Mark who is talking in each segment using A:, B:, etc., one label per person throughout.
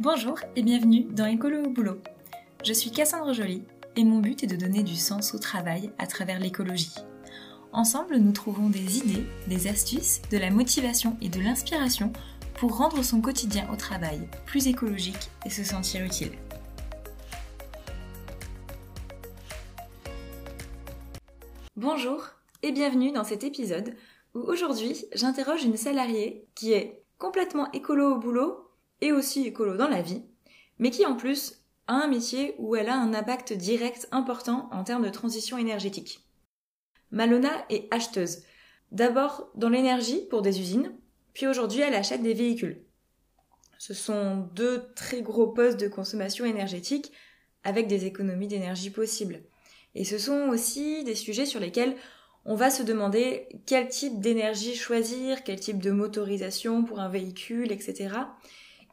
A: Bonjour et bienvenue dans Écolo au boulot. Je suis Cassandre Joly et mon but est de donner du sens au travail à travers l'écologie. Ensemble, nous trouvons des idées, des astuces, de la motivation et de l'inspiration pour rendre son quotidien au travail plus écologique et se sentir utile. Bonjour et bienvenue dans cet épisode où aujourd'hui j'interroge une salariée qui est complètement écolo au boulot et aussi écolo dans la vie, mais qui en plus a un métier où elle a un impact direct important en termes de transition énergétique. Malona est acheteuse. D'abord dans l'énergie pour des usines, puis aujourd'hui elle achète des véhicules. Ce sont deux très gros postes de consommation énergétique avec des économies d'énergie possibles. Et ce sont aussi des sujets sur lesquels on va se demander quel type d'énergie choisir, quel type de motorisation pour un véhicule, etc.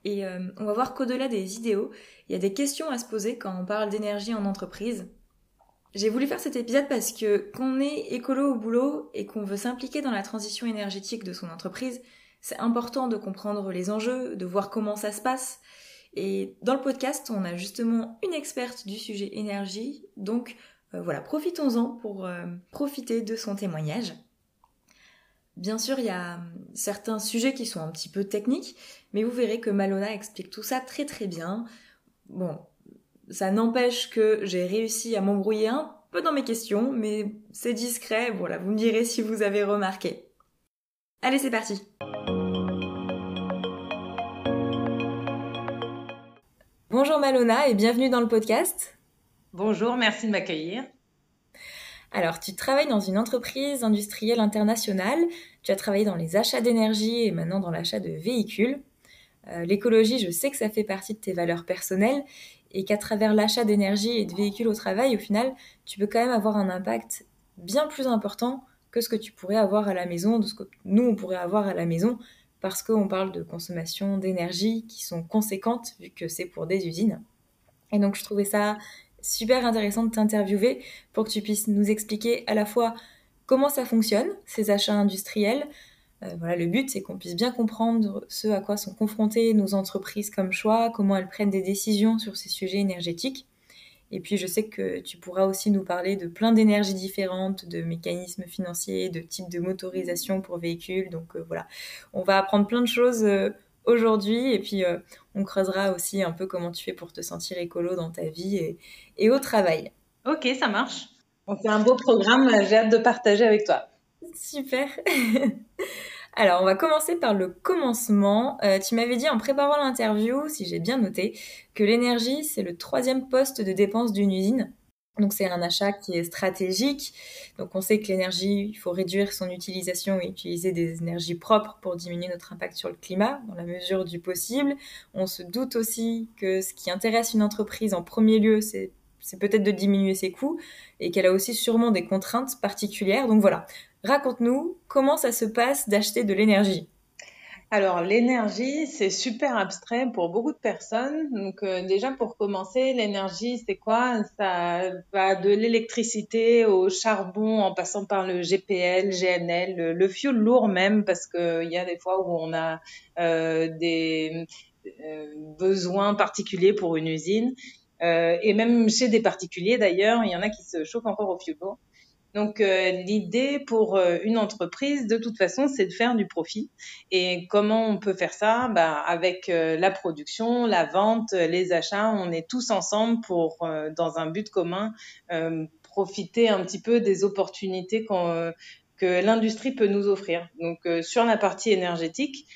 A: Et euh, on va voir qu'au-delà des idéaux, il y a des questions à se poser quand on parle d'énergie en entreprise. J'ai voulu faire cet épisode parce que qu'on est écolo au boulot et qu'on veut s'impliquer dans la transition énergétique de son entreprise, c'est important de comprendre les enjeux, de voir comment ça se passe. Et dans le podcast, on a justement une experte du sujet énergie, donc euh, voilà, profitons-en pour euh, profiter de son témoignage. Bien sûr, il y a hum, certains sujets qui sont un petit peu techniques, mais vous verrez que Malona explique tout ça très très bien. Bon, ça n'empêche que j'ai réussi à m'embrouiller un peu dans mes questions, mais c'est discret, voilà, vous me direz si vous avez remarqué. Allez, c'est parti Bonjour Malona et bienvenue dans le podcast.
B: Bonjour, merci de m'accueillir.
A: Alors, tu travailles dans une entreprise industrielle internationale, tu as travaillé dans les achats d'énergie et maintenant dans l'achat de véhicules. Euh, l'écologie, je sais que ça fait partie de tes valeurs personnelles et qu'à travers l'achat d'énergie et de véhicules au travail, au final, tu peux quand même avoir un impact bien plus important que ce que tu pourrais avoir à la maison, de ce que nous, on pourrait avoir à la maison, parce qu'on parle de consommation d'énergie qui sont conséquentes vu que c'est pour des usines. Et donc, je trouvais ça super intéressant de t'interviewer pour que tu puisses nous expliquer à la fois comment ça fonctionne, ces achats industriels. Euh, voilà, le but, c'est qu'on puisse bien comprendre ce à quoi sont confrontées nos entreprises comme choix, comment elles prennent des décisions sur ces sujets énergétiques. Et puis, je sais que tu pourras aussi nous parler de plein d'énergies différentes, de mécanismes financiers, de types de motorisation pour véhicules. Donc, euh, voilà, on va apprendre plein de choses euh, aujourd'hui. Et puis, euh, on creusera aussi un peu comment tu fais pour te sentir écolo dans ta vie et, au travail.
B: Ok, ça marche. On fait un beau programme. J'ai hâte de partager avec toi.
A: Super. Alors, on va commencer par le commencement. Euh, tu m'avais dit en préparant l'interview, si j'ai bien noté, que l'énergie, c'est le troisième poste de dépense d'une usine. Donc c'est un achat qui est stratégique. Donc on sait que l'énergie, il faut réduire son utilisation et utiliser des énergies propres pour diminuer notre impact sur le climat dans la mesure du possible. On se doute aussi que ce qui intéresse une entreprise en premier lieu, c'est peut-être de diminuer ses coûts et qu'elle a aussi sûrement des contraintes particulières. Donc voilà, raconte-nous comment ça se passe d'acheter de l'énergie.
B: Alors l'énergie, c'est super abstrait pour beaucoup de personnes. Donc euh, déjà pour commencer, l'énergie, c'est quoi? Ça va de l'électricité au charbon en passant par le GPL, GNL, le, fuel lourd même parce qu'il y a des fois où on a euh, des euh, besoins particuliers pour une usine. et même chez des particuliers d'ailleurs, il y en a qui se chauffent encore au fuel lourd. Donc euh, l'idée pour euh, une entreprise, de toute façon, c'est de faire du profit. Et comment on peut faire ça? Bah, Avec euh, la production, la vente, les achats, on est tous ensemble pour, dans un but commun, profiter un petit peu des opportunités que l'industrie peut nous offrir. Donc sur la partie énergétique,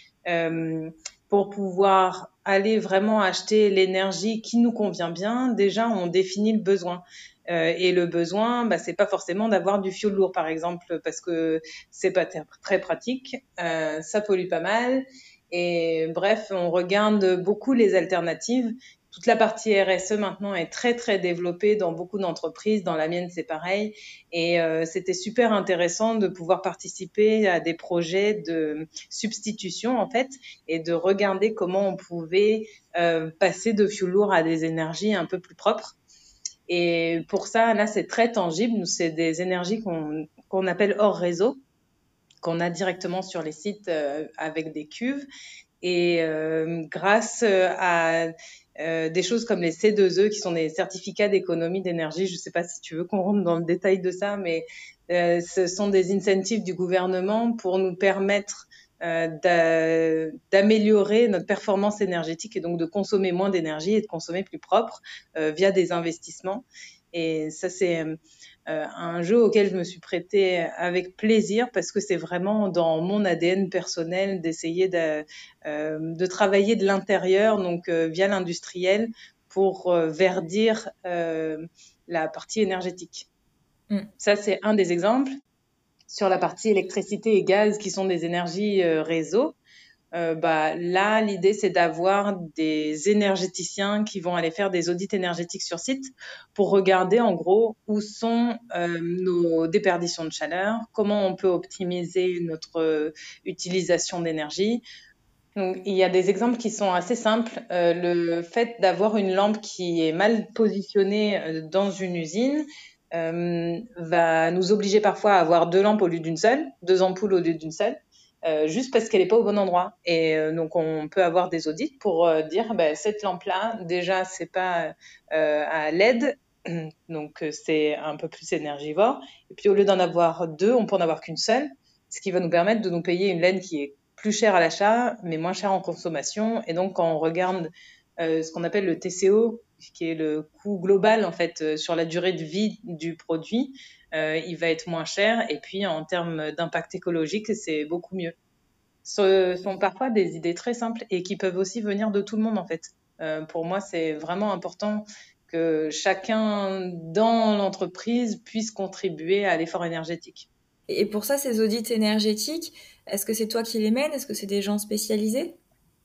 B: pour pouvoir aller vraiment acheter l'énergie qui nous convient bien, déjà on définit le besoin. Euh, et le besoin, bah, c'est pas forcément d'avoir du fioul lourd, par exemple, parce que c'est pas très pratique, euh, ça pollue pas mal. Et bref, on regarde beaucoup les alternatives. Toute la partie RSE maintenant est très très développée dans beaucoup d'entreprises. Dans la mienne, c'est pareil. Et euh, c'était super intéressant de pouvoir participer à des projets de substitution en fait et de regarder comment on pouvait passer de fioul lourd à des énergies un peu plus propres. Et pour ça, là, c'est très tangible. C'est des énergies qu'on appelle hors réseau, qu'on a directement sur les sites euh, avec des cuves. Et grâce à des choses comme les C2E, qui sont des certificats d'économie d'énergie, je ne sais pas si tu veux qu'on rentre dans le détail de ça, mais ce sont des incentives du gouvernement pour nous permettre euh, d'améliorer notre performance énergétique et donc de consommer moins d'énergie et de consommer plus propre euh, via des investissements. Et ça, c'est euh, un jeu auquel je me suis prêtée avec plaisir parce que c'est vraiment dans mon ADN personnel d'essayer de, de, travailler de l'intérieur, donc via l'industriel, pour verdir la partie énergétique. Mm. Ça, c'est un des exemples sur la partie électricité et gaz qui sont des énergies euh, réseau, euh, bah, là, l'idée, c'est d'avoir des énergéticiens qui vont aller faire des audits énergétiques sur site pour regarder en gros où sont euh, nos déperditions de chaleur, comment on peut optimiser notre utilisation d'énergie. Il y a des exemples qui sont assez simples. le fait d'avoir une lampe qui est mal positionnée dans une usine, va nous obliger parfois à avoir deux lampes au lieu d'une seule, deux ampoules au lieu d'une seule, euh, juste parce qu'elle n'est pas au bon endroit. Et euh, donc on peut avoir des audits pour euh, dire bah, cette lampe-là, déjà c'est pas euh, à LED, donc c'est un peu plus énergivore. Et puis au lieu d'en avoir deux, on peut en avoir qu'une seule, ce qui va nous permettre de nous payer une laine qui est plus chère à l'achat, mais moins chère en consommation. Et donc quand on regarde ce qu'on appelle le TCO, qui est le coût global en fait euh, sur la durée de vie du produit, euh, il va être moins cher. Et puis en termes d'impact écologique, c'est beaucoup mieux. Ce sont parfois des idées très simples et qui peuvent aussi venir de tout le monde en fait. Euh, pour moi, c'est vraiment important que chacun dans l'entreprise puisse contribuer à l'effort énergétique.
A: Et pour ça, ces audits énergétiques, est-ce que c'est toi qui les mènes? Est-ce que c'est des gens spécialisés?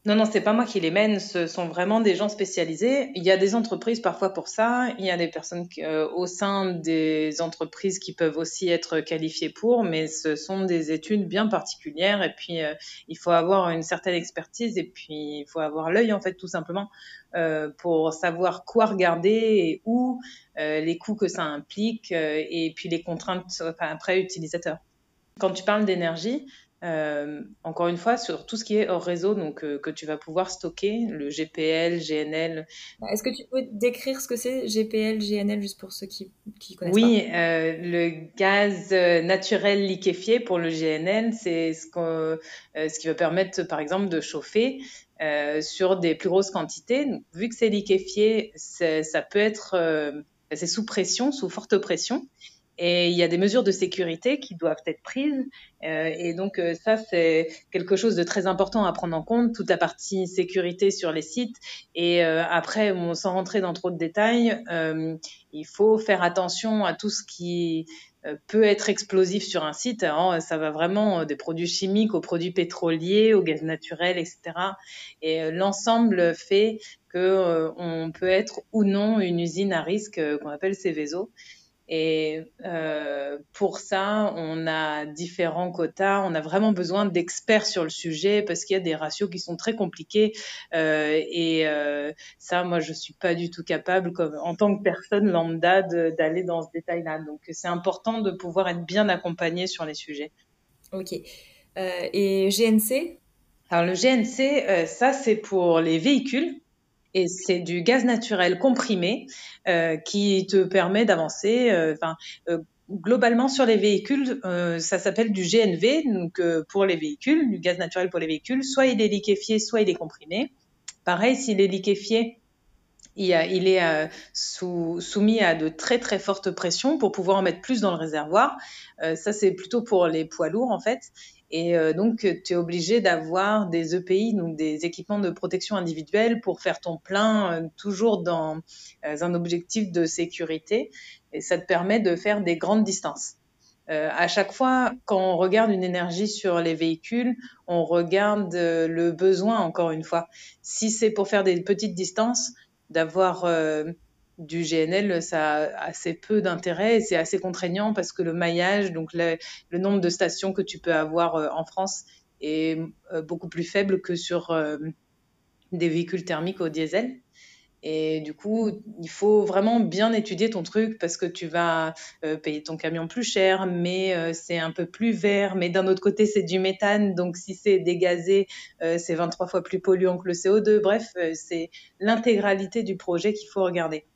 B: Non, non, c'est pas moi qui les mène. Ce sont vraiment des gens spécialisés. Il y a des entreprises parfois pour ça. Il y a des personnes euh, au sein des entreprises qui peuvent aussi être qualifiées pour, mais ce sont des études bien particulières. Et puis, euh, il faut avoir une certaine expertise et puis il faut avoir l'œil en fait tout simplement euh, pour savoir quoi regarder et où, les coûts que ça implique et puis les contraintes enfin, après utilisateurs. Quand tu parles d'énergie, euh, encore une fois, sur tout ce qui est hors réseau, donc euh, que tu vas pouvoir stocker, le GPL, GNL.
A: Est-ce que tu peux décrire ce que c'est GPL, GNL, juste pour ceux qui, qui connaissent
B: oui, pas? euh, le gaz naturel liquéfié pour le GNL, c'est ce, ce qui va permettre, par exemple, de chauffer. sur des plus grosses quantités. Donc, vu que c'est liquéfié, ça peut être, c'est sous pression, sous forte pression. Et il y a des mesures de sécurité qui doivent être prises. Euh, et donc euh, ça, c'est quelque chose de très important à prendre en compte, toute la partie sécurité sur les sites. Et euh, après, bon, sans rentrer dans trop de détails, euh, il faut faire attention à tout ce qui euh, peut être explosif sur un site. Ça va vraiment des produits chimiques aux produits pétroliers, au gaz naturel, etc. Et l'ensemble fait que on peut être ou non une usine à risque qu'on appelle Céveso. Et euh, pour ça, on a différents quotas. On a vraiment besoin d'experts sur le sujet parce qu'il y a des ratios qui sont très compliqués. Euh, et euh, ça, moi, je suis pas du tout capable, comme, en tant que personne lambda, d'aller dans ce détail-là. Donc, c'est important de pouvoir être bien accompagné sur les sujets.
A: Ok. Euh, et GNC
B: Alors, le GNC, euh, ça, c'est pour les véhicules et c'est du gaz naturel comprimé euh, qui te permet d'avancer. Euh, euh, globalement sur les véhicules, euh, ça s'appelle du GNV, donc pour les véhicules, du gaz naturel pour les véhicules. Soit il est liquéfié, soit il est comprimé. Pareil, s'il est liquéfié, il, est soumis à de très très fortes pressions pour pouvoir en mettre plus dans le réservoir. Ça, c'est plutôt pour les poids lourds en fait. Et euh, donc, tu es obligé d'avoir des EPI, donc des équipements de protection individuelle, pour faire ton plein euh, toujours dans euh, un objectif de sécurité. Et ça te permet de faire des grandes distances. Euh, à chaque fois, quand on regarde une énergie sur les véhicules, on regarde le besoin, encore une fois. Si c'est pour faire des petites distances, d'avoir du GNL, ça a assez peu d'intérêt et c'est assez contraignant parce que le maillage, donc le, nombre de stations que tu peux avoir euh, en France est euh, beaucoup plus faible que sur euh, des véhicules thermiques au diesel. Et du coup, il faut vraiment bien étudier ton truc parce que tu vas payer ton camion plus cher, mais c'est un peu plus vert. Mais d'un autre côté, c'est du méthane. Donc, si c'est dégazé, c'est 23 fois plus polluant que le CO2. Bref, c'est l'intégralité du projet qu'il faut regarder.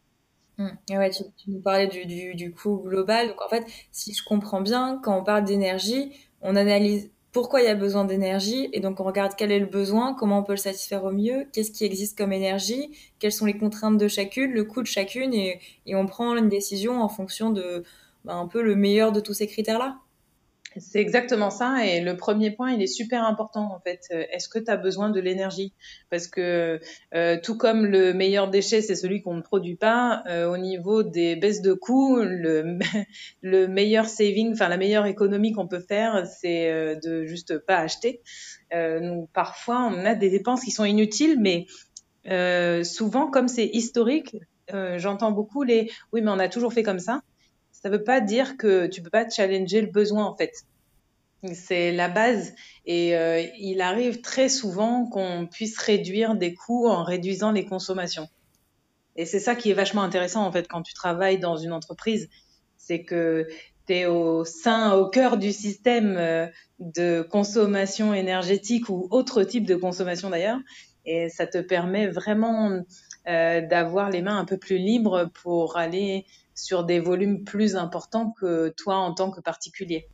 A: Mmh. Ouais, tu, nous parlais du, du, du coût global. Donc, en fait, si je comprends bien, quand on parle d'énergie, on analyse pourquoi il y a besoin d'énergie et donc on regarde quel est le besoin, comment on peut le satisfaire au mieux, qu'est-ce qui existe comme énergie, quelles sont les contraintes de chacune, le coût de chacune et, et on prend une décision en fonction de bah, un peu le meilleur de tous ces critères-là.
B: C'est exactement ça. Et le premier point, il est super important en fait. Euh, est-ce que tu as besoin de l'énergie? Parce que euh, tout comme le meilleur déchet, c'est celui qu'on ne produit pas, euh, au niveau des baisses de coûts, le, le meilleur saving, enfin la meilleure économie qu'on peut faire, c'est euh, de juste pas acheter. Euh, parfois, on a des dépenses qui sont inutiles, mais souvent, comme c'est historique, j'entends beaucoup les oui, mais on a toujours fait comme ça ça veut pas dire que tu peux pas challenger le besoin en fait. C'est la base et euh, il arrive très souvent qu'on puisse réduire des coûts en réduisant les consommations. Et c'est ça qui est vachement intéressant en fait quand tu travailles dans une entreprise, c'est que tu es au sein, au cœur du système euh, de consommation énergétique ou autre type de consommation d'ailleurs, et ça te permet vraiment euh, d'avoir les mains un peu plus libres pour aller sur des volumes plus importants que toi en tant que particulier.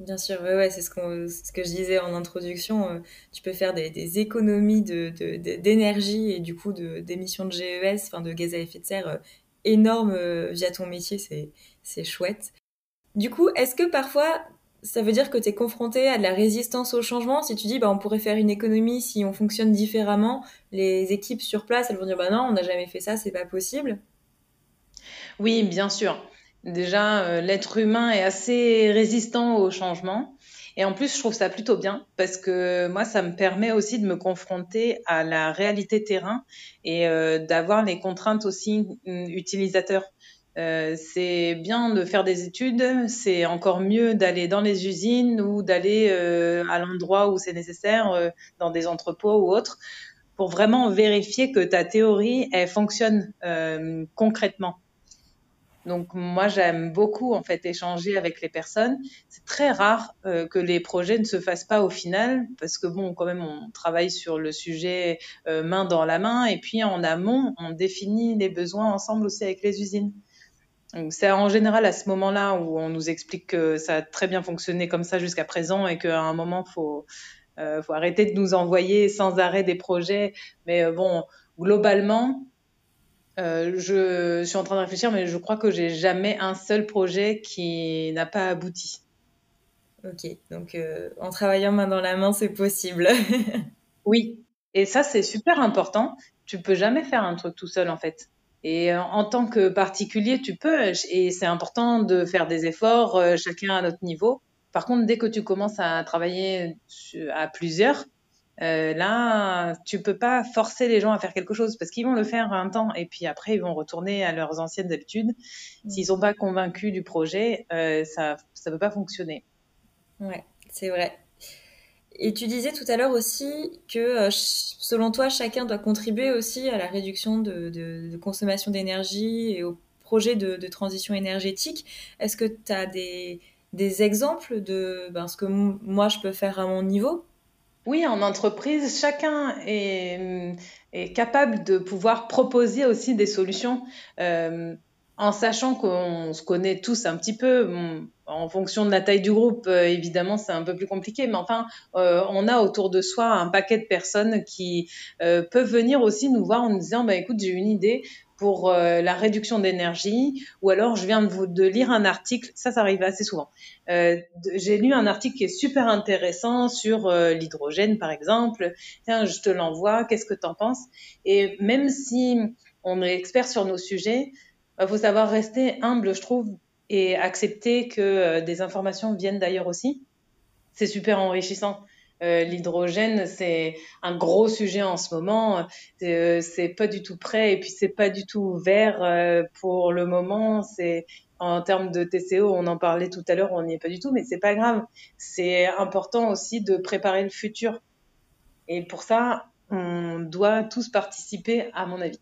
A: Bien sûr, ouais, c'est ce, que je disais en introduction. Euh, tu peux faire des, économies d'énergie de, et du coup d'émissions de, GES, enfin de gaz à effet de serre, euh, énormes euh, via ton métier. C'est chouette. Du coup, est-ce que parfois ça veut dire que tu es confronté à de la résistance au changement? Si tu dis, bah, on pourrait faire une économie si on fonctionne différemment, les équipes sur place, elles vont dire, bah non, on n'a jamais fait ça, c'est pas possible.
B: Oui, bien sûr. Déjà, euh, l'être humain est assez résistant au changement. Et en plus, je trouve ça plutôt bien parce que moi, ça me permet aussi de me confronter à la réalité terrain et euh, d'avoir les contraintes aussi mm, utilisateurs. Euh, c'est bien de faire des études, c'est encore mieux d'aller dans les usines ou d'aller à l'endroit où c'est nécessaire, dans des entrepôts ou autres, pour vraiment vérifier que ta théorie, elle fonctionne concrètement. Donc moi j'aime beaucoup en fait échanger avec les personnes. C'est très rare euh, que les projets ne se fassent pas au final parce que bon quand même on travaille sur le sujet euh, main dans la main et puis en amont on définit les besoins ensemble aussi avec les usines. C'est en général à ce moment-là où on nous explique que ça a très bien fonctionné comme ça jusqu'à présent et qu'à un moment faut euh, faut arrêter de nous envoyer sans arrêt des projets. Mais bon globalement euh, je suis en train de réfléchir, mais je crois que j'ai jamais un seul projet qui n'a pas abouti.
A: Ok, donc euh, en travaillant main dans la main, c'est possible.
B: oui, et ça c'est super important. Tu peux jamais faire un truc tout seul en fait. Et euh, en tant que particulier, tu peux, et c'est important de faire des efforts, chacun à notre niveau. Par contre, dès que tu commences à travailler à plusieurs, euh, là, tu peux pas forcer les gens à faire quelque chose parce qu'ils vont le faire un temps et puis après ils vont retourner à leurs anciennes habitudes. Mm. S'ils sont pas convaincus du projet, euh, ça ça peut pas fonctionner.
A: Ouais, c'est vrai. Et tu disais tout à l'heure aussi que euh, selon toi, chacun doit contribuer aussi à la réduction de, de, de consommation d'énergie et au projet de, de transition énergétique. Est-ce que tu as des, des exemples de ben, ce que moi je peux faire à mon niveau?
B: Oui, en entreprise, chacun est, est, capable de pouvoir proposer aussi des solutions euh, en sachant qu'on se connaît tous un petit peu. en fonction de la taille du groupe, euh, évidemment, c'est un peu plus compliqué, mais enfin, euh, on a autour de soi un paquet de personnes qui euh, peuvent venir aussi nous voir en nous disant, bah, écoute, j'ai une idée, pour euh, la réduction d'énergie, ou alors je viens de, vous, de lire un article, ça, ça arrive assez souvent. Euh, J'ai lu un article qui est super intéressant sur euh, l'hydrogène, par exemple. Tiens, je te l'envoie, qu'est-ce que tu en penses? Et même si on est expert sur nos sujets, il faut savoir rester humble, je trouve, et accepter que des informations viennent d'ailleurs aussi. C'est super enrichissant. Euh, l'hydrogène, c'est un gros sujet en ce moment. Euh, c'est pas du tout prêt et puis c'est pas du tout vert euh, pour le moment. C'est en termes de TCO, on en parlait tout à l'heure, on n'y est pas du tout, mais c'est pas grave. C'est important aussi de préparer le futur. Et pour ça, on doit tous participer, à mon avis.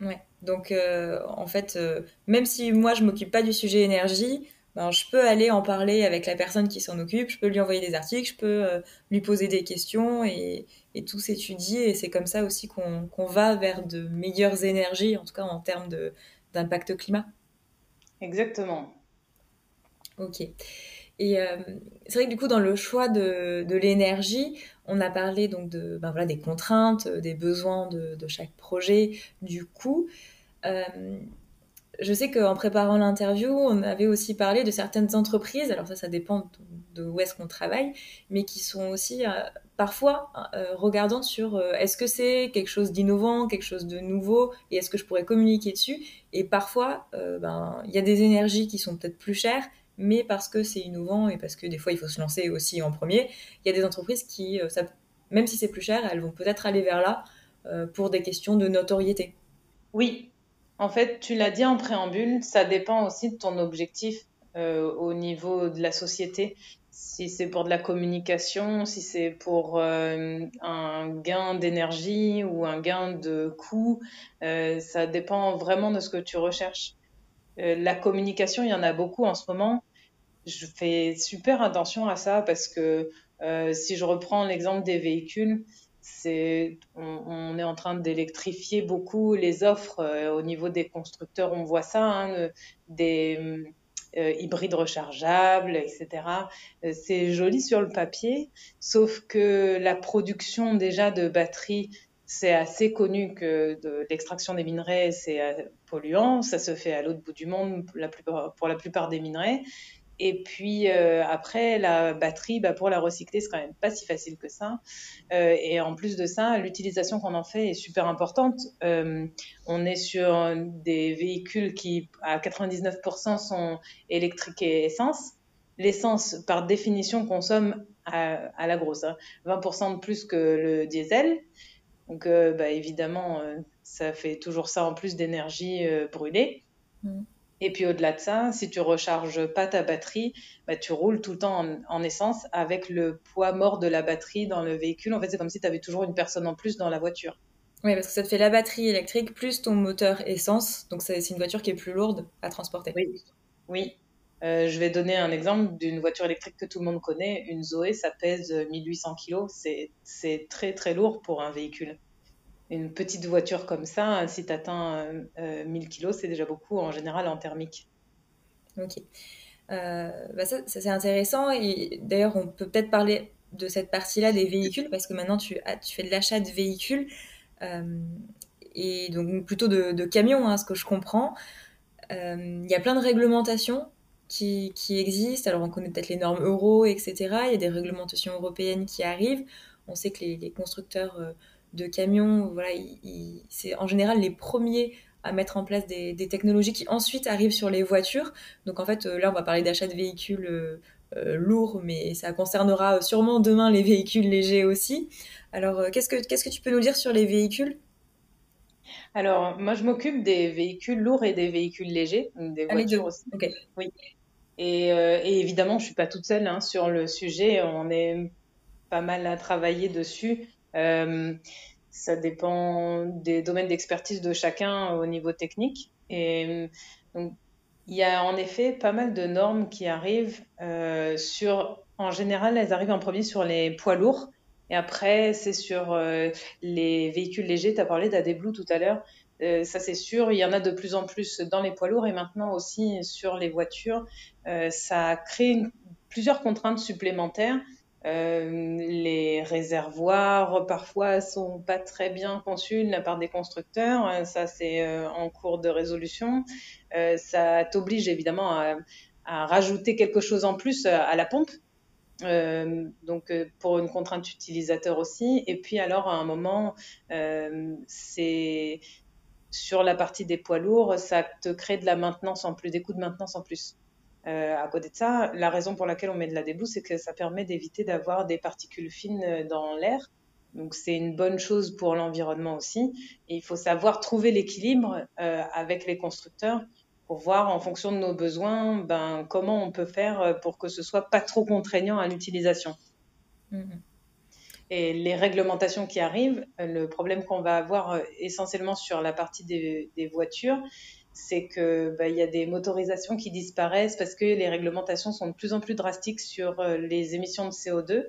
A: Ouais. Donc, euh, en fait, euh, même si moi je m'occupe pas du sujet énergie, ben, je peux aller en parler avec la personne qui s'en occupe, je peux lui envoyer des articles, je peux euh, lui poser des questions et, et tout s'étudie. Et c'est comme ça aussi qu'on va vers de meilleures énergies, en tout cas en termes d'impact climat.
B: Exactement.
A: Ok. Et euh, c'est vrai que du coup, dans le choix de, de l'énergie, on a parlé donc de, ben voilà, des contraintes, des besoins de, de chaque projet, du coût. Euh, je sais qu'en préparant l'interview, on avait aussi parlé de certaines entreprises, alors ça, ça dépend de où est-ce qu'on travaille, mais qui sont aussi euh, parfois euh, regardantes sur euh, est-ce que c'est quelque chose d'innovant, quelque chose de nouveau, et est-ce que je pourrais communiquer dessus? Et parfois, euh, ben, il y a des énergies qui sont peut-être plus chères, mais parce que c'est innovant et parce que des fois, il faut se lancer aussi en premier, il y a des entreprises qui, même si c'est plus cher, elles vont peut-être aller vers là pour des questions de notoriété.
B: Oui, en fait, tu l'as dit en préambule, ça dépend aussi de ton objectif euh, au niveau de la société. Si c'est pour de la communication, si c'est pour euh, un gain d'énergie ou un gain de coût, euh, ça dépend vraiment de ce que tu recherches. Euh, la communication, il y en a beaucoup en ce moment. Je fais super attention à ça parce que euh, si je reprends l'exemple des véhicules, on, est en train d'électrifier beaucoup les offres euh, au niveau des constructeurs. On voit ça, hein, des euh, hybrides rechargeables, etc. Euh, C'est joli sur le papier, sauf que la production déjà de batteries, c'est assez connu que de l'extraction des minerais, c'est euh, polluant. Ça se fait à l'autre bout du monde pour la plupart des minerais. Et puis euh, après, la batterie, bah, pour la recycler, c'est quand même pas si facile que ça. Euh, et en plus de ça, l'utilisation qu'on en fait est super importante. Euh, on est sur des véhicules qui, à 99%, sont électriques et essence. L'essence, par définition, consomme à, la grosse, hein, 20% de plus que le diesel. Donc, bah, évidemment, ça fait toujours ça en plus d'énergie brûlée.
A: Mm.
B: Et puis au-delà de ça, si tu recharges pas ta batterie, bah, tu roules tout le temps en, en, essence avec le poids mort de la batterie dans le véhicule. En fait, c'est comme si tu avais toujours une personne en plus dans la voiture.
A: Oui, parce que ça te fait la batterie électrique plus ton moteur essence. Donc c'est une voiture qui est plus lourde à transporter.
B: Oui, oui. Euh, je vais donner un exemple d'une voiture électrique que tout le monde connaît. Une Zoé, ça pèse 1800 kg. C'est très très lourd pour un véhicule une petite voiture comme ça, si tu atteins euh, 1000 kg, c'est déjà beaucoup en général en thermique.
A: Ok. Euh, bah ça, c'est intéressant. Et d'ailleurs, on peut peut-être parler de cette partie-là des véhicules parce que maintenant tu, tu fais de l'achat de véhicules euh, et donc plutôt de, camions, hein, ce que je comprends. Euh, Il y a plein de réglementations qui, qui existent. Alors on connaît peut-être les normes euro, etc. Il y a des réglementations européennes qui arrivent. On sait que les, constructeurs euh, de camions, voilà, c'est en général les premiers à mettre en place des, des, technologies qui ensuite arrivent sur les voitures. Donc en fait, euh, là, on va parler d'achat de véhicules euh, euh, lourds, mais ça concernera sûrement demain les véhicules légers aussi. Alors, euh, qu'est-ce que tu peux nous dire sur les véhicules?
B: Alors, moi, je m'occupe des véhicules lourds et des véhicules légers, des
A: ah,
B: voitures aussi.
A: Okay.
B: Oui. Et, euh, et, évidemment, je suis pas toute seule hein, sur le sujet. On est pas mal à travailler dessus. Euh, ça dépend des domaines d'expertise de chacun au niveau technique. Et donc, il y a en effet pas mal de normes qui arrivent euh, sur, en général, elles arrivent en premier sur les poids lourds. Et après, c'est sur euh, les véhicules légers. Tu as parlé d'AdBlue tout à l'heure. Ça, c'est sûr. Il y en a de plus en plus dans les poids lourds et maintenant aussi sur les voitures. Ça crée plusieurs contraintes supplémentaires euh, les réservoirs parfois sont pas très bien conçus de la part des constructeurs. Ça, c'est euh, en cours de résolution. Euh, ça t'oblige évidemment à, rajouter quelque chose en plus à la pompe. Euh, donc pour une contrainte utilisateur aussi. Et puis alors à un moment, c'est sur la partie des poids lourds, ça te crée de la maintenance en plus, des coûts de maintenance en plus. Euh, à côté de ça, la raison pour laquelle on met de la débouche, c'est que ça permet d'éviter d'avoir des particules fines dans l'air. Donc c'est une bonne chose pour l'environnement aussi. Et il faut savoir trouver l'équilibre euh, avec les constructeurs pour voir en fonction de nos besoins, ben, comment on peut faire pour que ce soit pas trop contraignant à l'utilisation.
A: Mmh.
B: et les réglementations qui arrivent, le problème qu'on va avoir essentiellement sur la partie des, des voitures, c'est que bah, il y a des motorisations qui disparaissent parce que les réglementations sont de plus en plus drastiques sur les émissions de CO2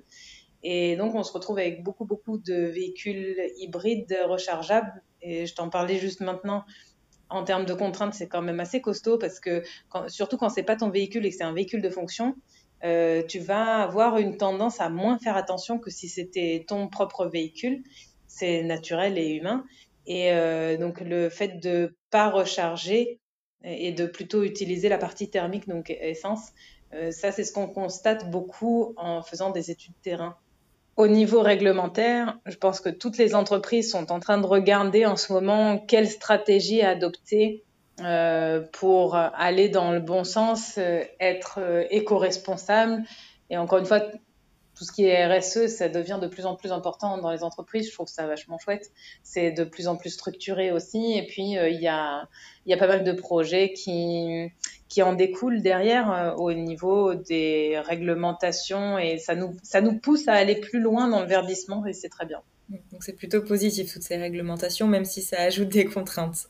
B: et donc, on se retrouve avec beaucoup, beaucoup de véhicules hybrides rechargeables. Et je t'en parlais juste maintenant. En termes de contraintes, c'est quand même assez costaud parce que, surtout quand c'est pas ton véhicule et que c'est un véhicule de fonction, euh, tu vas avoir une tendance à moins faire attention que si c'était ton propre véhicule. C'est naturel et humain. Et euh, donc, le fait de pas recharger et de plutôt utiliser la partie thermique, donc essence, euh, ça, c'est ce qu'on constate beaucoup en faisant des études terrain. Au niveau réglementaire, je pense que toutes les entreprises sont en train de regarder en ce moment quelle stratégie adopter euh, pour aller dans le bon sens, être éco-responsable. Et encore une fois, tout ce qui est RSE, ça devient de plus en plus important dans les entreprises. Je trouve ça vachement chouette. C'est de plus en plus structuré aussi. Et puis, euh, il y, a, y a pas mal de projets qui, qui en découlent derrière euh, au niveau des réglementations. Et ça nous, ça nous pousse à aller plus loin dans le verdissement et c'est très bien.
A: Donc, c'est plutôt positif, toutes ces réglementations, même si ça ajoute des contraintes.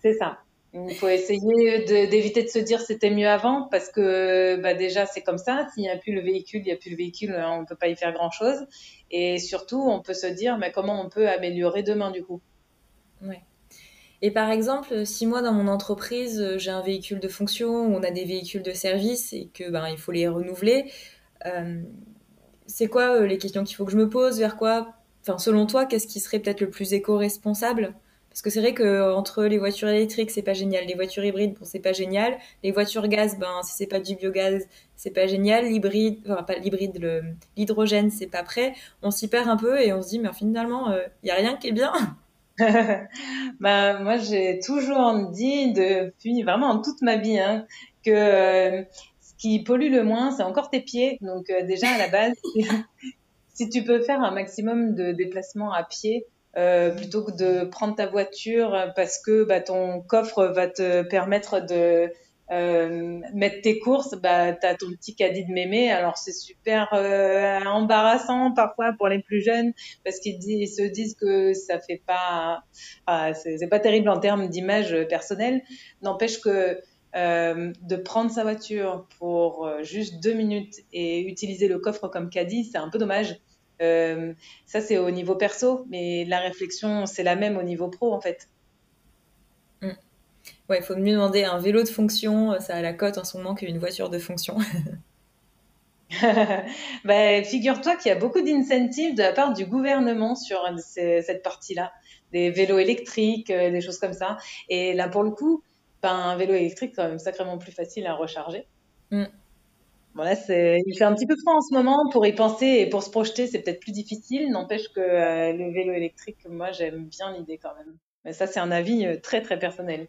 B: C'est ça. Il faut essayer d'éviter de, se dire c'était mieux avant parce que bah déjà c'est comme ça. S'il n'y a plus le véhicule, il n'y a plus le véhicule, on ne peut pas y faire grand chose. Et surtout, on peut se dire mais comment on peut améliorer demain du coup.
A: Ouais. Et par exemple, si moi dans mon entreprise j'ai un véhicule de fonction, on a des véhicules de service et que ben il faut les renouveler, euh, c'est quoi euh, les questions qu'il faut que je me pose? Vers quoi? Enfin, selon toi, qu'est-ce qui serait peut-être le plus éco-responsable? Parce que c'est vrai que entre les voitures électriques, c'est pas génial. Les voitures hybrides, bon, c'est pas génial. Les voitures gaz, ben, si c'est pas du biogaz, c'est pas génial. L'hybride, enfin, pas l'hybride, l'hydrogène, c'est pas prêt. On s'y perd un peu et on se dit, mais finalement, il euh, y a rien qui est bien.
B: bah, moi, j'ai toujours dit depuis vraiment toute ma vie, hein, que euh, ce qui pollue le moins, c'est encore tes pieds. Donc, euh, déjà, à la base, si tu peux faire un maximum de déplacements à pied, euh, plutôt que de prendre ta voiture parce que bah, ton coffre va te permettre de euh, mettre tes courses, bah, tu as ton petit caddie de mémé. Alors c'est super euh, embarrassant parfois pour les plus jeunes parce qu'ils se disent que ça fait pas, ah, c'est pas terrible en termes d'image personnelle. N'empêche que euh, de prendre sa voiture pour euh, juste deux minutes et utiliser le coffre comme caddie, c'est un peu dommage. Euh, ça, c'est au niveau perso, mais la réflexion, c'est la même au niveau pro, en fait.
A: Mm. Ouais, il faut mieux demander un vélo de fonction, ça a la cote en ce moment qu'une voiture de fonction.
B: bah, Figure-toi qu'il y a beaucoup d'incentives de la part du gouvernement sur cette partie-là, des vélos électriques, euh, des choses comme ça. Et là, pour le coup, ben, un vélo électrique, c'est quand même sacrément plus facile à recharger. Mm. Il fait un petit peu froid en ce moment pour y penser et pour se projeter, c'est peut-être plus difficile. N'empêche que euh, le vélo électrique, moi, j'aime bien l'idée quand même. Mais ça, c'est un avis euh, très très personnel.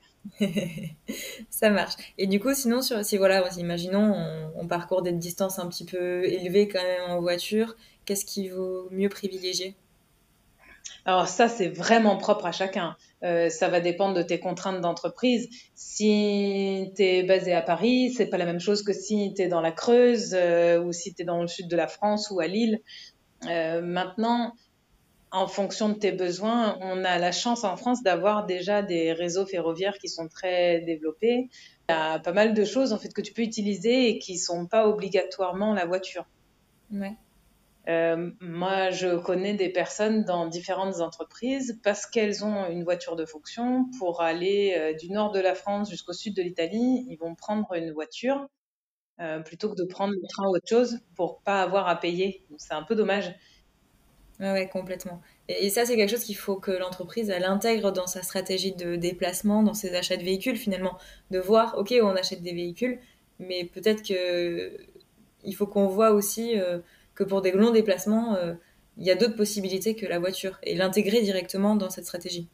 A: ça marche. Et du coup, sinon, si voilà, imaginons, on, parcourt des distances un petit peu élevées quand même en voiture, qu'est-ce qu'il vaut mieux privilégier?
B: Alors ça, c'est vraiment propre à chacun. Euh, ça va dépendre de tes contraintes d'entreprise. Si tu es basé à Paris, c'est pas la même chose que si tu es dans la Creuse euh, ou si tu es dans le sud de la France ou à Lille. Euh, maintenant, en fonction de tes besoins, on a la chance en France d'avoir déjà des réseaux ferroviaires qui sont très développés. Il y a pas mal de choses en fait que tu peux utiliser et qui sont pas obligatoirement la voiture.
A: Ouais.
B: Euh, moi, je connais des personnes dans différentes entreprises parce qu'elles ont une voiture de fonction pour aller euh, du nord de la France jusqu'au sud de l'Italie. Ils vont prendre une voiture euh, plutôt que de prendre le train ou autre chose pour pas avoir à payer. C'est un peu dommage.
A: Ouais, ouais complètement. Et, ça, c'est quelque chose qu'il faut que l'entreprise elle intègre dans sa stratégie de déplacement, dans ses achats de véhicules finalement, de voir, ok, on achète des véhicules, mais peut-être que il faut qu'on voit aussi que pour des longs déplacements, euh, il y a d'autres possibilités que la voiture et l'intégrer directement dans cette stratégie.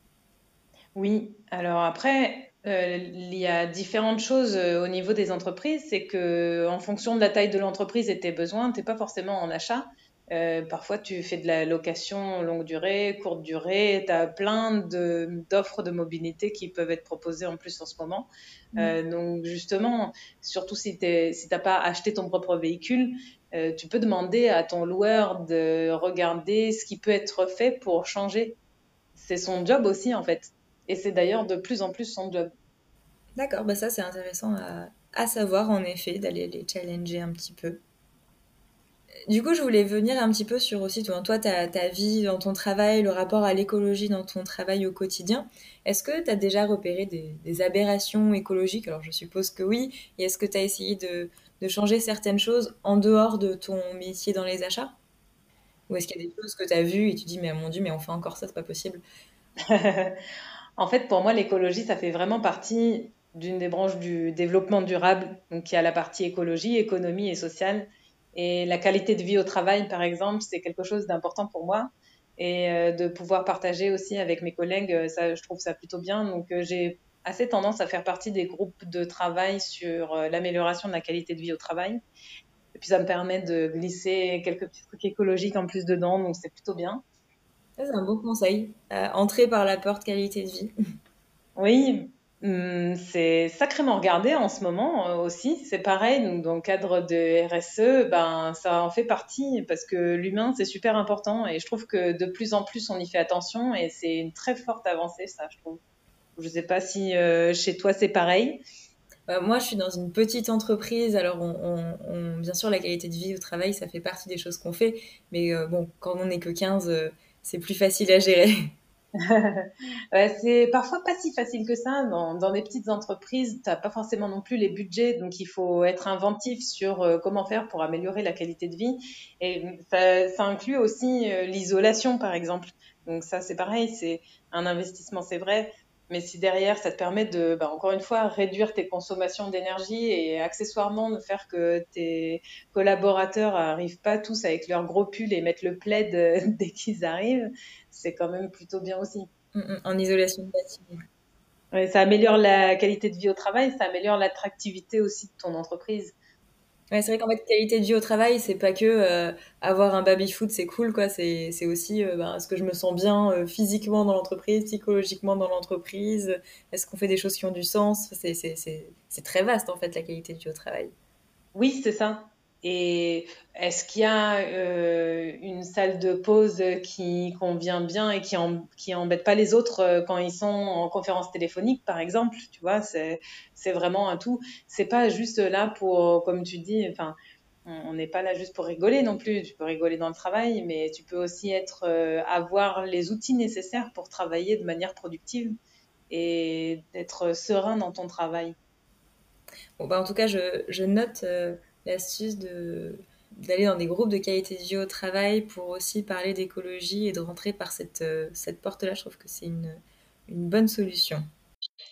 B: Oui, alors après, euh, il y a différentes choses euh, au niveau des entreprises. C'est que en fonction de la taille de l'entreprise et tes besoins, tu n'es pas forcément en achat. Parfois, tu fais de la location longue durée, courte durée. Tu as plein d'offres de, mobilité qui peuvent être proposées en plus en ce moment. Mmh. donc, justement, surtout si tu n'as pas acheté ton propre véhicule, euh, tu peux demander à ton loueur de regarder ce qui peut être fait pour changer. C'est son job aussi, en fait. Et c'est d'ailleurs de plus en plus son job.
A: D'accord, bah ça c'est intéressant à, à, savoir en effet, d'aller les challenger un petit peu. Du coup, je voulais venir un petit peu sur aussi toi, toi ta, vie dans ton travail, le rapport à l'écologie dans ton travail au quotidien. Est-ce que tu as déjà repéré des, aberrations écologiques? Alors je suppose que oui. Et est-ce que tu as essayé de, de changer certaines choses en dehors de ton métier dans les achats? Ou est-ce qu'il y a des choses que tu as vues et tu dis, mais mon Dieu, mais on fait encore ça, c'est pas possible?
B: En fait, pour moi, l'écologie, ça fait vraiment partie d'une des branches du développement durable, donc y a la partie écologie, économie et sociale. Et la qualité de vie au travail, par exemple, c'est quelque chose d'important pour moi. Et euh, de pouvoir partager aussi avec mes collègues, euh, ça, je trouve ça plutôt bien. Donc, euh, j'ai assez tendance à faire partie des groupes de travail sur euh, l'amélioration de la qualité de vie au travail. Et puis ça me permet de glisser quelques petits trucs écologiques en plus dedans, donc c'est plutôt bien.
A: C'est un bon conseil. Entrer par la porte qualité de vie.
B: Oui, c'est sacrément regardé en ce moment euh, aussi. C'est pareil, donc dans le cadre de RSE, ben, ça en fait partie parce que l'humain, c'est super important et je trouve que de plus en plus, on y fait attention et c'est une très forte avancée, ça, je trouve. Je ne sais pas si euh, chez toi c'est pareil.
A: Bah, moi, je suis dans une petite entreprise. Alors, on, on, on, bien sûr, la qualité de vie au travail, ça fait partie des choses qu'on fait. Mais euh, bon, quand on n'est que 15, euh, c'est plus facile à gérer.
B: C'est parfois pas si facile que ça. Dans, dans des petites entreprises, tu n'as pas forcément non plus les budgets. Donc, il faut être inventif sur euh, comment faire pour améliorer la qualité de vie. Et ça, ça inclut aussi euh, l'isolation, par exemple. Donc, ça, c'est pareil. C'est un investissement, c'est vrai mais si derrière, ça te permet de, bah, encore une fois, réduire tes consommations d'énergie et accessoirement de faire que tes collaborateurs arrivent pas tous avec leur gros pull et mettre le plaid euh, dès qu'ils arrivent, c'est quand même plutôt bien aussi.
A: Mm, mm, en isolation de bâtiment.
B: Ouais, ça améliore la qualité de vie au travail, ça améliore l'attractivité aussi de ton entreprise.
A: Ouais, c'est vrai qu'en fait, qualité de vie au travail, c'est pas que euh, avoir un baby-foot, c'est cool, quoi. C'est, aussi, euh, ben, est-ce que je me sens bien euh, physiquement dans l'entreprise, psychologiquement dans l'entreprise? Est-ce qu'on fait des choses qui ont du sens? C'est très vaste, en fait, la qualité de vie au travail.
B: Oui, c'est ça. Et est-ce qu'il y a euh, une salle de pause qui convient bien et qui, en, embête pas les autres euh, quand ils sont en conférence téléphonique, par exemple Tu vois, c'est, vraiment un tout. C'est pas juste là pour, comme tu dis, enfin, on n'est pas là juste pour rigoler non plus. Tu peux rigoler dans le travail, mais tu peux aussi être, euh, avoir les outils nécessaires pour travailler de manière productive et d'être serein dans ton travail.
A: Bon, bah, en tout cas, je, note. L'astuce de d'aller dans des groupes de qualité de vie au travail pour aussi parler d'écologie et de rentrer par cette, euh, cette porte-là. Je trouve que c'est une, une bonne solution.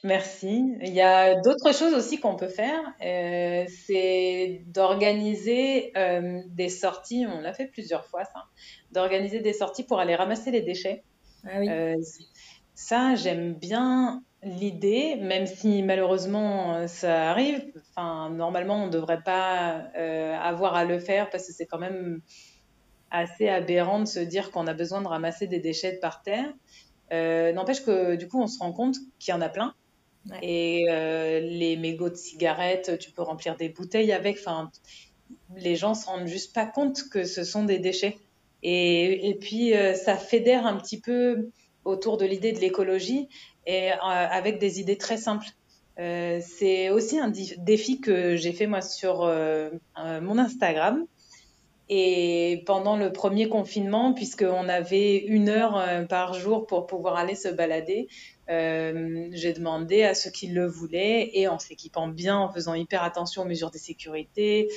B: Merci. Il y a d'autres choses aussi qu'on peut faire. Euh, c'est d'organiser euh, des sorties. On l'a fait plusieurs fois, ça. D'organiser des sorties pour aller ramasser les déchets.
A: Ah oui.
B: Euh, ça, j'aime bien l'idée, même si malheureusement euh, ça arrive. Enfin, normalement, on ne devrait pas euh, avoir à le faire parce que c'est quand même assez aberrant de se dire qu'on a besoin de ramasser des déchets par terre. Euh, N'empêche que du coup, on se rend compte qu'il y en a plein.
A: Ouais.
B: Et euh, les mégots de cigarettes, tu peux remplir des bouteilles avec. Enfin, les gens se rendent juste pas compte que ce sont des déchets. Et, et puis, ça fédère un petit peu autour de l'idée de l'écologie et euh, avec des idées très simples. Euh, c'est aussi un défi que j'ai fait moi sur euh, mon Instagram. Et pendant le premier confinement, puisqu'on avait une heure par jour pour pouvoir aller se balader, j'ai demandé à ceux qui le voulaient, et en s'équipant bien, en faisant hyper attention aux mesures de sécurité,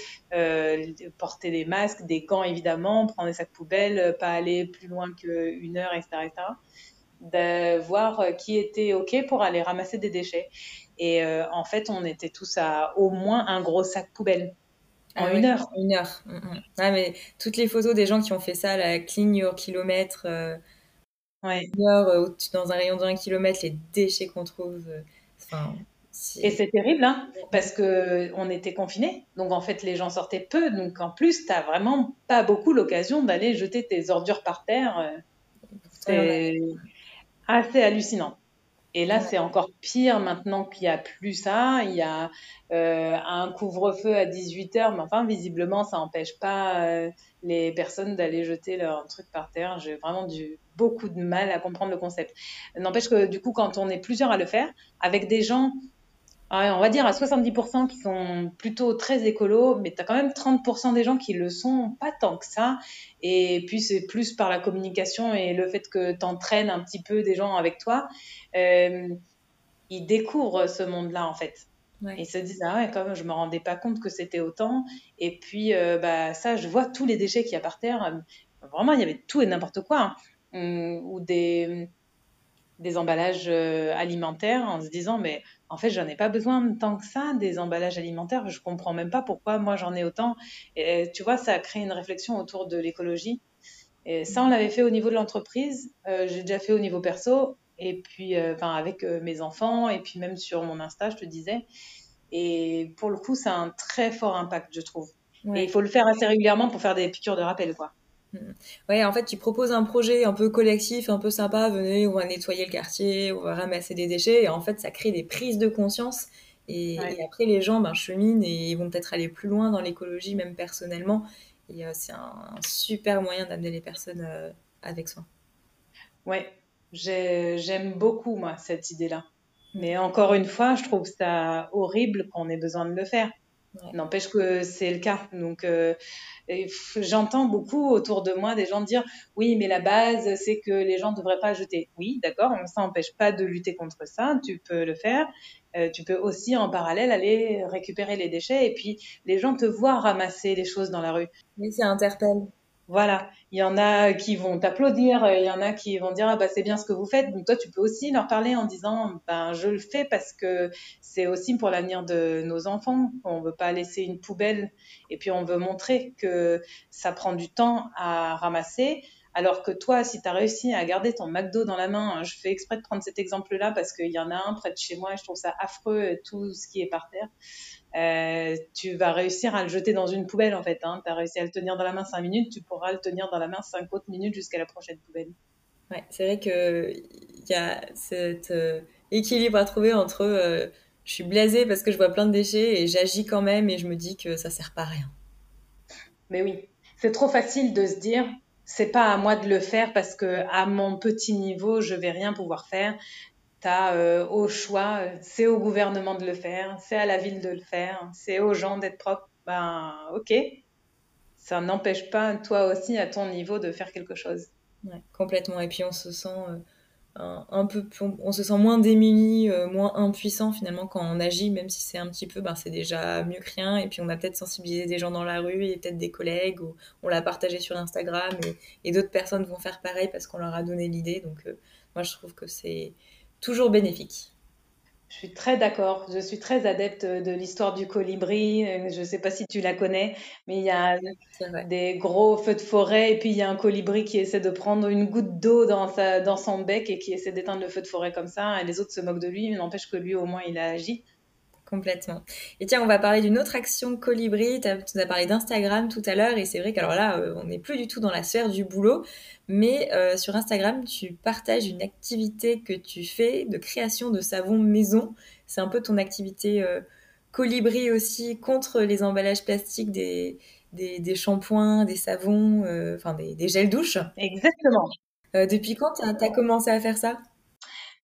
B: porter des masques, des gants évidemment, prendre des sacs poubelles, pas aller plus loin qu'une heure, etc., etc., de voir qui était OK pour aller ramasser des déchets. Et euh, en fait, on était tous à au moins un gros sac poubelle. En
A: Ah
B: une
A: oui,
B: heure.
A: une heure. Mm, mm. Ouais, mais toutes les photos des gens qui ont fait ça, la clean your kilomètre, euh,
B: Ouais.
A: une heure, euh, dans un rayon d'un kilomètre, les déchets qu'on trouve. euh, Enfin,
B: Et
A: c'est.
B: terrible, hein, parce que on était confinés, donc en fait les gens sortaient peu, donc en plus t'as vraiment pas beaucoup l'occasion d'aller jeter tes ordures par terre. euh, C'est assez hallucinant. Et là, c'est encore pire maintenant qu'il n'y a plus ça. Il y a euh, un couvre-feu à 18h, mais enfin, visiblement, ça n'empêche pas euh, les personnes d'aller jeter leur truc par terre. J'ai vraiment du, beaucoup de mal à comprendre le concept. N'empêche que du coup, quand on est plusieurs à le faire, avec des gens on va dire à 70% qui sont plutôt très écolos, mais tu as quand même 30% des gens qui le sont pas tant que ça. Et puis c'est plus par la communication et le fait que tu entraînes un petit peu des gens avec toi. Euh, ils découvrent ce monde-là en fait. Ils se disent ah ouais quand même je me rendais pas compte que c'était autant et puis euh, bah ça je vois tous les déchets qu'il y a par terre vraiment il y avait tout et n'importe quoi hein. ou des des emballages euh, alimentaires en se disant mais en fait j'en ai pas besoin tant que ça des emballages alimentaires. Je comprends même pas pourquoi moi j'en ai autant. Et tu vois ça a créé une réflexion autour de l'écologie. Et ça on l'avait fait au niveau de l'entreprise. Euh, j'ai déjà fait au niveau perso. Et puis euh, avec mes enfants et puis même sur mon Insta je te disais. Et pour le coup ça a un très fort impact je trouve. Et il faut le faire assez régulièrement pour faire des piqûres de rappel quoi.
A: Ouais, en fait, tu proposes un projet un peu collectif, un peu sympa. Venez, on va nettoyer le quartier, on va ramasser des déchets. Et en fait, ça crée des prises de conscience. Et, après, les gens ben, cheminent et ils vont peut-être aller plus loin dans l'écologie, même personnellement. Et euh, c'est un, super moyen d'amener les personnes euh, avec soi.
B: Ouais, j'aime beaucoup, moi, cette idée-là. Mais encore une fois, je trouve ça horrible qu'on ait besoin de le faire. N'empêche que c'est le cas. Donc, euh, j'entends beaucoup autour de moi des gens dire oui, mais la base, c'est que les gens ne devraient pas jeter. Oui, d'accord, ça n'empêche pas de lutter contre ça. Tu peux le faire. Euh, tu peux aussi en parallèle aller récupérer les déchets et puis les gens te voient ramasser les choses dans la rue.
A: Mais ça interpelle.
B: Voilà, il y en a qui vont t'applaudir, il y en a qui vont dire ah bah c'est bien ce que vous faites. Donc toi tu peux aussi leur parler en disant ben je le fais parce que c'est aussi pour l'avenir de nos enfants. On veut pas laisser une poubelle et puis on veut montrer que ça prend du temps à ramasser. Alors que toi, si tu as réussi à garder ton McDo dans la main, je fais exprès de prendre cet exemple-là parce qu'il y en a un près de chez moi et je trouve ça affreux tout ce qui est par terre. Euh, tu vas réussir à le jeter dans une poubelle en fait. Hein. Tu as réussi à le tenir dans la main 5 minutes, tu pourras le tenir dans la main 5 autres minutes jusqu'à la prochaine poubelle.
A: Ouais, c'est vrai qu'il y a cet euh, équilibre à trouver entre euh, je suis blasée parce que je vois plein de déchets et j'agis quand même et je me dis que ça sert pas à rien.
B: Mais oui, c'est trop facile de se dire c'est pas à moi de le faire parce que à mon petit niveau je vais rien pouvoir faire euh, au choix, c'est au gouvernement de le faire, c'est à la ville de le faire, c'est aux gens d'être propres. Ben, ok, ça n'empêche pas toi aussi à ton niveau de faire quelque chose.
A: complètement. Et puis on se sent euh, un, peu, on, se sent moins démuni, euh, moins impuissant finalement quand on agit, même si c'est un petit peu, ben, c'est déjà mieux que rien. Et puis on a peut-être sensibilisé des gens dans la rue et peut-être des collègues, ou on l'a partagé sur Instagram et d'autres personnes vont faire pareil parce qu'on leur a donné l'idée. Donc moi je trouve que c'est toujours bénéfique.
B: Je suis très d'accord. Je suis très adepte de l'histoire du colibri. Je ne sais pas si tu la connais, mais il y a des gros feux de forêt et puis il y a un colibri qui essaie de prendre une goutte d'eau dans, dans son bec et qui essaie d'éteindre le feu de forêt comme ça. Et les autres se moquent de lui, mais n'empêche que lui, au moins, il a agi.
A: Complètement. Et tiens, on va parler d'une autre action Colibri. Tu nous as parlé d'Instagram tout à l'heure et c'est vrai qu'alors là, euh, on n'est plus du tout dans la sphère du boulot, mais euh, sur Instagram, tu partages une activité que tu fais de création de savon maison. C'est un peu ton activité euh, Colibri aussi contre les emballages plastiques des, des, shampoings, des savons, enfin des, des, gels douche.
B: Exactement.
A: depuis quand tu as, commencé à faire ça?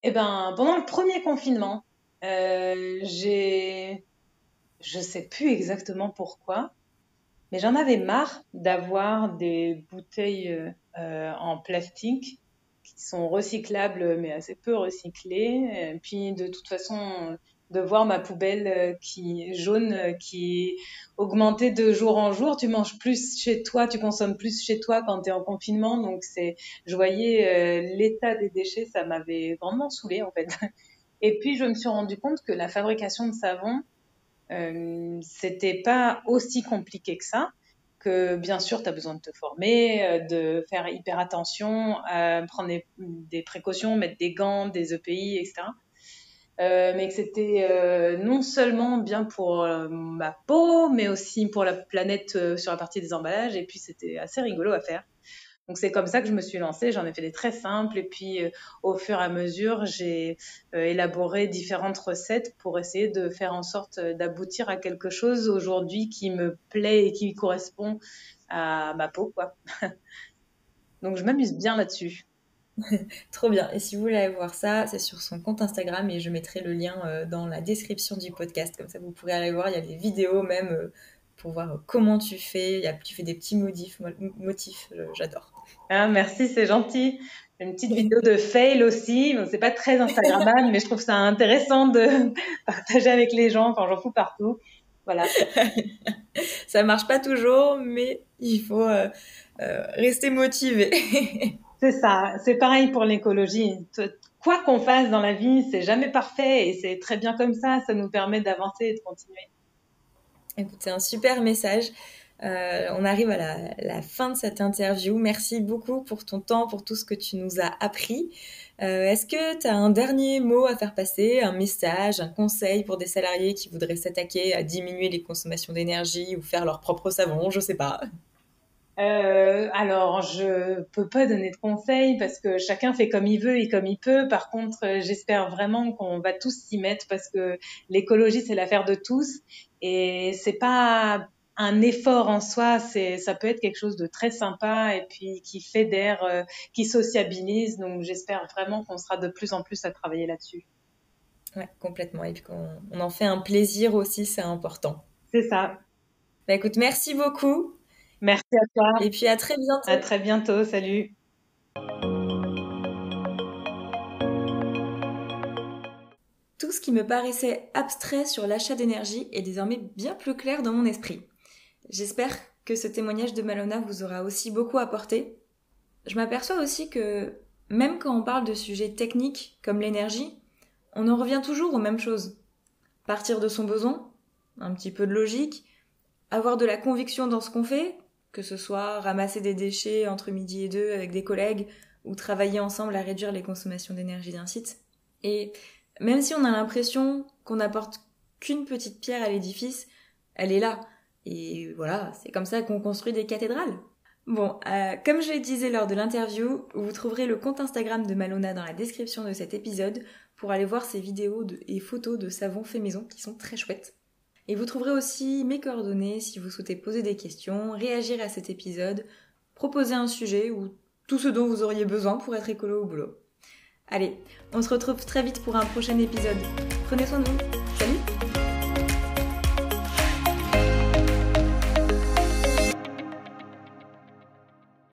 B: Eh ben, pendant le premier confinement. Euh, j'ai, je sais plus exactement pourquoi, mais j'en avais marre d'avoir des bouteilles euh, en plastique qui sont recyclables mais assez peu recyclées. Et puis de toute façon, de voir ma poubelle euh, qui jaune qui augmentait de jour en jour. Tu manges plus chez toi, tu consommes plus chez toi quand tu es en confinement. Donc c'est, je voyais l'état des déchets, ça m'avait vraiment saoulé en fait. Et puis, je me suis rendu compte que la fabrication de savon, euh, c'était pas aussi compliqué que ça. Que bien sûr, tu as besoin de te former, euh, de faire hyper attention, prendre des, précautions, mettre des gants, des EPI, etc. Euh, mais que c'était euh, non seulement bien pour ma peau, mais aussi pour la planète sur la partie des emballages. Et puis, c'était assez rigolo à faire. Donc c'est comme ça que je me suis lancée. J'en ai fait des très simples et puis euh, au fur et à mesure, j'ai euh, élaboré différentes recettes pour essayer de faire en sorte d'aboutir à quelque chose aujourd'hui qui me plaît et qui correspond à ma peau. Donc je m'amuse bien là-dessus.
A: Trop bien. Et si vous voulez aller voir ça, c'est sur son compte Instagram et je mettrai le lien euh, dans la description du podcast. Comme ça, vous pourrez aller voir. Il y a des vidéos même pour voir comment tu fais. Tu fais des petits motifs j'adore.
B: Ah, merci, c'est gentil. Une petite vidéo de fail aussi. Bon, c'est pas très Instagrammable, mais je trouve ça intéressant de partager avec les gens quand j'en fous partout. Voilà.
A: ça marche pas toujours, mais il faut euh, euh, rester motivé.
B: c'est ça. C'est pareil pour l'écologie. Quoi qu'on fasse dans la vie, c'est jamais parfait et c'est très bien comme ça. Ça nous permet d'avancer et de continuer.
A: Écoute, c'est un super message. Euh, on arrive à la, fin de cette interview. Merci beaucoup pour ton temps, pour tout ce que tu nous as appris. Euh, est-ce que tu as un dernier mot à faire passer, un message, un conseil pour des salariés qui voudraient s'attaquer à diminuer les consommations d'énergie ou faire leur propre savon? Je ne sais pas.
B: Euh, alors, je peux pas donner de conseils parce que chacun fait comme il veut et comme il peut. Par contre, j'espère vraiment qu'on va tous s'y mettre parce que l'écologie c'est l'affaire de tous et c'est pas un effort en soi, c'est ça peut être quelque chose de très sympa et puis qui fédère, euh, qui sociabilise. Donc j'espère vraiment qu'on sera de plus en plus à travailler là-dessus.
A: Ouais, complètement. Et puis qu'on on en fait un plaisir aussi, c'est important.
B: C'est ça.
A: Bah, écoute, merci beaucoup.
B: Merci à toi.
A: Et puis à très bientôt.
B: À très bientôt. Salut.
A: Tout ce qui me paraissait abstrait sur l'achat d'énergie est désormais bien plus clair dans mon esprit. J'espère que ce témoignage de Malona vous aura aussi beaucoup apporté. Je m'aperçois aussi que même quand on parle de sujets techniques comme l'énergie, on en revient toujours aux mêmes choses. Partir de son besoin, un petit peu de logique, avoir de la conviction dans ce qu'on fait, que ce soit ramasser des déchets entre midi et deux avec des collègues ou travailler ensemble à réduire les consommations d'énergie d'un site. Et même si on a l'impression qu'on n'apporte qu'une petite pierre à l'édifice, elle est là. Et voilà, c'est comme ça qu'on construit des cathédrales. Bon, euh, comme je le disais lors de l'interview, vous trouverez le compte Instagram de Malona dans la description de cet épisode pour aller voir ses vidéos et photos de savon fait maison qui sont très chouettes. Et vous trouverez aussi mes coordonnées si vous souhaitez poser des questions, réagir à cet épisode, proposer un sujet ou tout ce dont vous auriez besoin pour être écolo au boulot. Allez, on se retrouve très vite pour un prochain épisode. Prenez soin de vous.